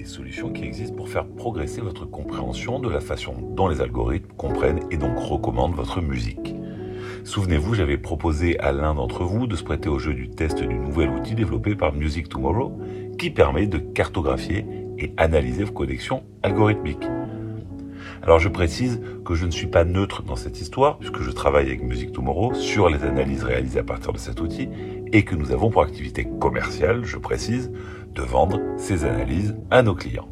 des solutions qui existent pour faire progresser votre compréhension de la façon dont les algorithmes comprennent et donc recommandent votre musique. Souvenez-vous, j'avais proposé à l'un d'entre vous de se prêter au jeu du test du nouvel outil développé par Music Tomorrow qui permet de cartographier et analyser vos connexions algorithmiques. Alors je précise que je ne suis pas neutre dans cette histoire, puisque je travaille avec Music Tomorrow sur les analyses réalisées à partir de cet outil, et que nous avons pour activité commerciale, je précise, de vendre ces analyses à nos clients.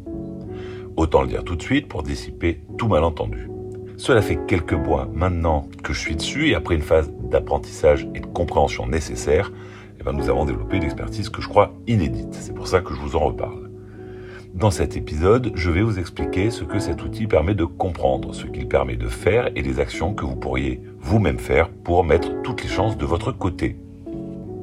Autant le dire tout de suite pour dissiper tout malentendu. Cela fait quelques mois maintenant que je suis dessus et après une phase d'apprentissage et de compréhension nécessaire, eh ben, nous avons développé une expertise que je crois inédite. C'est pour ça que je vous en reparle. Dans cet épisode, je vais vous expliquer ce que cet outil permet de comprendre, ce qu'il permet de faire et les actions que vous pourriez vous-même faire pour mettre toutes les chances de votre côté.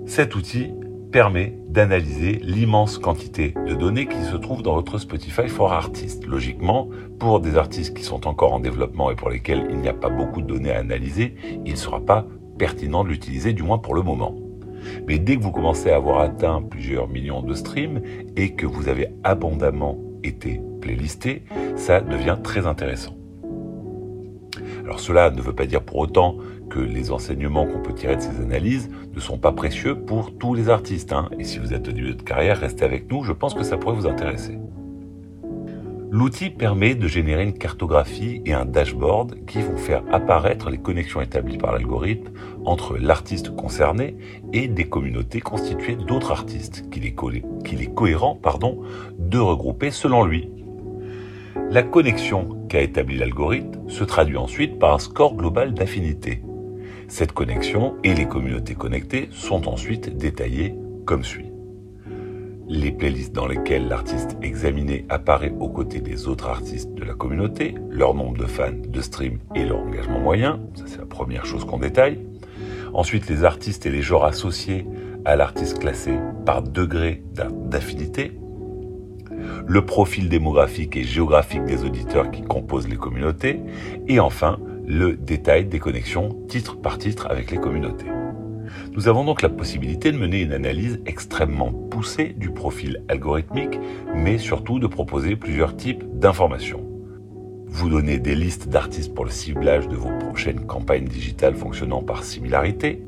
Cet outil permet d'analyser l'immense quantité de données qui se trouvent dans votre Spotify for Artists. Logiquement, pour des artistes qui sont encore en développement et pour lesquels il n'y a pas beaucoup de données à analyser, il ne sera pas pertinent de l'utiliser, du moins pour le moment. Mais dès que vous commencez à avoir atteint plusieurs millions de streams et que vous avez abondamment été playlisté, ça devient très intéressant. Alors cela ne veut pas dire pour autant les enseignements qu'on peut tirer de ces analyses ne sont pas précieux pour tous les artistes. Hein. Et si vous êtes au début de carrière, restez avec nous, je pense que ça pourrait vous intéresser. L'outil permet de générer une cartographie et un dashboard qui vont faire apparaître les connexions établies par l'algorithme entre l'artiste concerné et des communautés constituées d'autres artistes qu'il est, est, cohérent pardon, de regrouper selon lui. La connexion qu'a établie l'algorithme se traduit ensuite par un score global d'affinité. Cette connexion et les communautés connectées sont ensuite détaillées comme suit les playlists dans lesquelles l'artiste examiné apparaît aux côtés des autres artistes de la communauté, leur nombre de fans, de streams et leur engagement moyen, ça c'est la première chose qu'on détaille. Ensuite, les artistes et les genres associés à l'artiste classé par degré d'affinité. Le profil démographique et géographique des auditeurs qui composent les communautés. Et enfin, le détail des connexions titre par titre avec les communautés. Nous avons donc la possibilité de mener une analyse extrêmement poussée du profil algorithmique, mais surtout de proposer plusieurs types d'informations. Vous donnez des listes d'artistes pour le ciblage de vos prochaines campagnes digitales fonctionnant par similarité.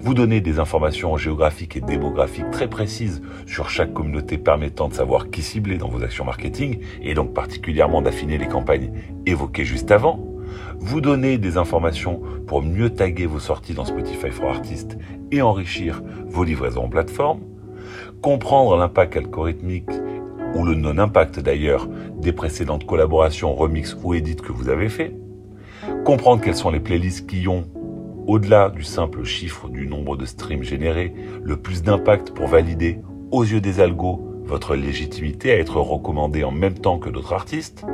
Vous donnez des informations géographiques et démographiques très précises sur chaque communauté permettant de savoir qui cibler dans vos actions marketing et donc particulièrement d'affiner les campagnes évoquées juste avant. Vous donnez des informations pour mieux taguer vos sorties dans Spotify for Artists et enrichir vos livraisons en plateforme. Comprendre l'impact algorithmique ou le non-impact d'ailleurs des précédentes collaborations, remix ou edits que vous avez fait. Comprendre quelles sont les playlists qui ont, au-delà du simple chiffre du nombre de streams générés, le plus d'impact pour valider, aux yeux des algos, votre légitimité à être recommandé en même temps que d'autres artistes.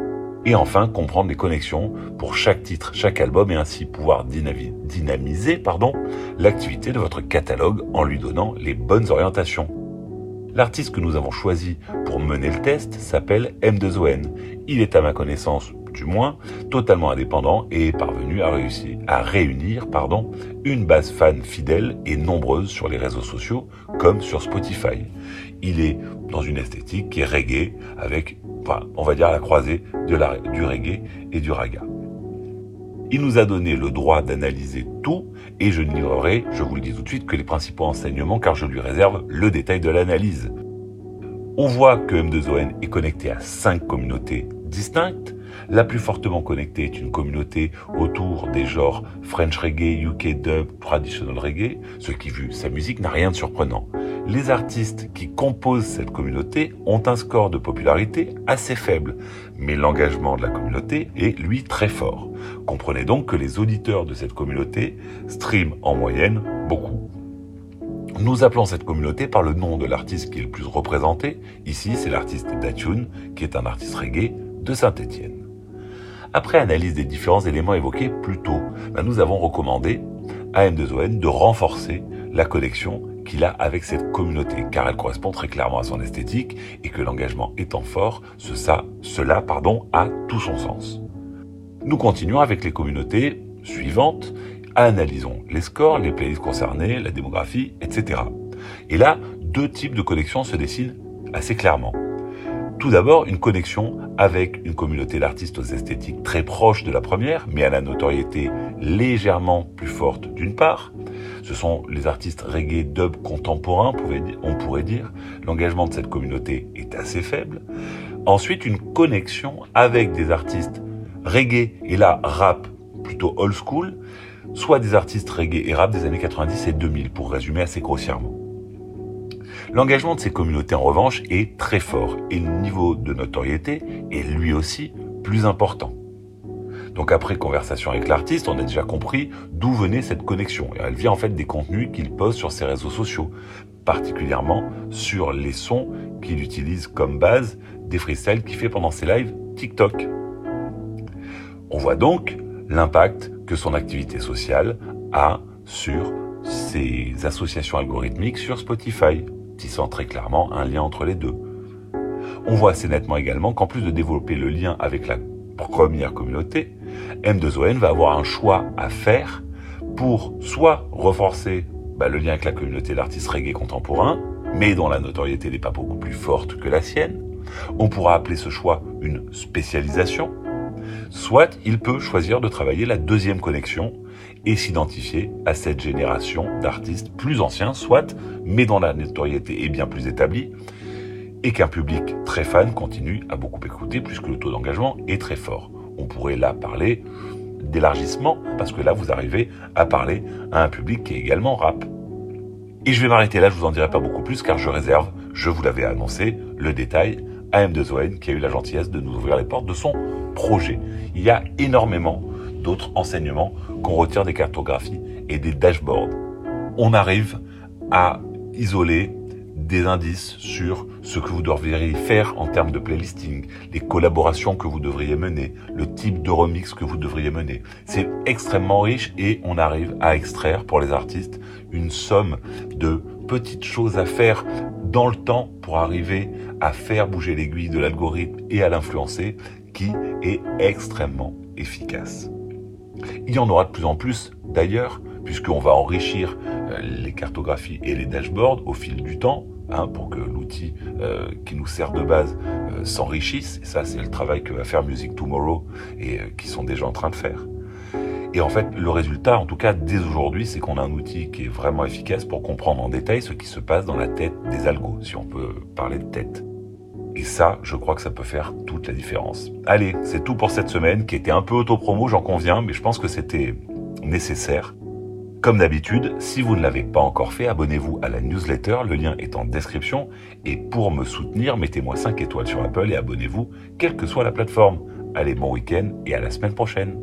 Et enfin, comprendre les connexions pour chaque titre, chaque album et ainsi pouvoir dynamiser l'activité de votre catalogue en lui donnant les bonnes orientations. L'artiste que nous avons choisi pour mener le test s'appelle M2ON. Il est à ma connaissance, du moins, totalement indépendant et est parvenu à, réussir, à réunir pardon, une base fan fidèle et nombreuse sur les réseaux sociaux comme sur Spotify. Il est dans une esthétique qui est reggae avec on va dire la croisée de la, du reggae et du raga. Il nous a donné le droit d'analyser tout et je ne livrerai, je vous le dis tout de suite, que les principaux enseignements car je lui réserve le détail de l'analyse. On voit que M2ON est connecté à cinq communautés distinctes. La plus fortement connectée est une communauté autour des genres French reggae, UK dub, traditional reggae, ce qui vu sa musique n'a rien de surprenant les artistes qui composent cette communauté ont un score de popularité assez faible, mais l'engagement de la communauté est lui très fort. Comprenez donc que les auditeurs de cette communauté streament en moyenne beaucoup. Nous appelons cette communauté par le nom de l'artiste qui est le plus représenté. Ici, c'est l'artiste Datune, qui est un artiste reggae de Saint-Étienne. Après analyse des différents éléments évoqués plus tôt, ben, nous avons recommandé à M2ON de renforcer la collection qu'il a avec cette communauté, car elle correspond très clairement à son esthétique et que l'engagement étant fort, cela a tout son sens. Nous continuons avec les communautés suivantes, analysons les scores, les playlists concernées, la démographie, etc. Et là, deux types de connexions se dessinent assez clairement. Tout d'abord, une connexion avec une communauté d'artistes aux esthétiques très proches de la première, mais à la notoriété légèrement plus forte d'une part. Ce sont les artistes reggae dub contemporains, on pourrait dire. L'engagement de cette communauté est assez faible. Ensuite, une connexion avec des artistes reggae et là rap plutôt old school, soit des artistes reggae et rap des années 90 et 2000, pour résumer assez grossièrement. L'engagement de ces communautés, en revanche, est très fort et le niveau de notoriété est lui aussi plus important. Donc après conversation avec l'artiste, on a déjà compris d'où venait cette connexion. Et elle vient en fait des contenus qu'il pose sur ses réseaux sociaux, particulièrement sur les sons qu'il utilise comme base des freestyles qu'il fait pendant ses lives TikTok. On voit donc l'impact que son activité sociale a sur ses associations algorithmiques sur Spotify, très clairement un lien entre les deux. On voit assez nettement également qu'en plus de développer le lien avec la première communauté, M2ON va avoir un choix à faire pour soit renforcer bah, le lien avec la communauté d'artistes reggae contemporains, mais dont la notoriété n'est pas beaucoup plus forte que la sienne. On pourra appeler ce choix une spécialisation, soit il peut choisir de travailler la deuxième connexion et s'identifier à cette génération d'artistes plus anciens, soit, mais dont la notoriété est bien plus établie, et qu'un public très fan continue à beaucoup écouter puisque le taux d'engagement est très fort. On pourrait là parler d'élargissement, parce que là vous arrivez à parler à un public qui est également rap. Et je vais m'arrêter là, je vous en dirai pas beaucoup plus car je réserve, je vous l'avais annoncé, le détail à M2ON qui a eu la gentillesse de nous ouvrir les portes de son projet. Il y a énormément d'autres enseignements qu'on retire des cartographies et des dashboards. On arrive à isoler des indices sur ce que vous devriez faire en termes de playlisting, les collaborations que vous devriez mener, le type de remix que vous devriez mener. C'est extrêmement riche et on arrive à extraire pour les artistes une somme de petites choses à faire dans le temps pour arriver à faire bouger l'aiguille de l'algorithme et à l'influencer qui est extrêmement efficace. Il y en aura de plus en plus d'ailleurs, puisqu'on va enrichir euh, les cartographies et les dashboards au fil du temps, hein, pour que l'outil euh, qui nous sert de base euh, s'enrichisse. Et ça, c'est le travail que va faire Music Tomorrow et qui sont déjà en train de faire. Et en fait, le résultat, en tout cas dès aujourd'hui, c'est qu'on a un outil qui est vraiment efficace pour comprendre en détail ce qui se passe dans la tête des algos, si on peut parler de tête. Et ça, je crois que ça peut faire toute la différence. Allez, c'est tout pour cette semaine, qui était un peu auto-promo, j'en conviens, mais je pense que c'était nécessaire. Comme d'habitude, si vous ne l'avez pas encore fait, abonnez-vous à la newsletter, le lien est en description. Et pour me soutenir, mettez-moi 5 étoiles sur Apple et abonnez-vous, quelle que soit la plateforme. Allez, bon week-end et à la semaine prochaine.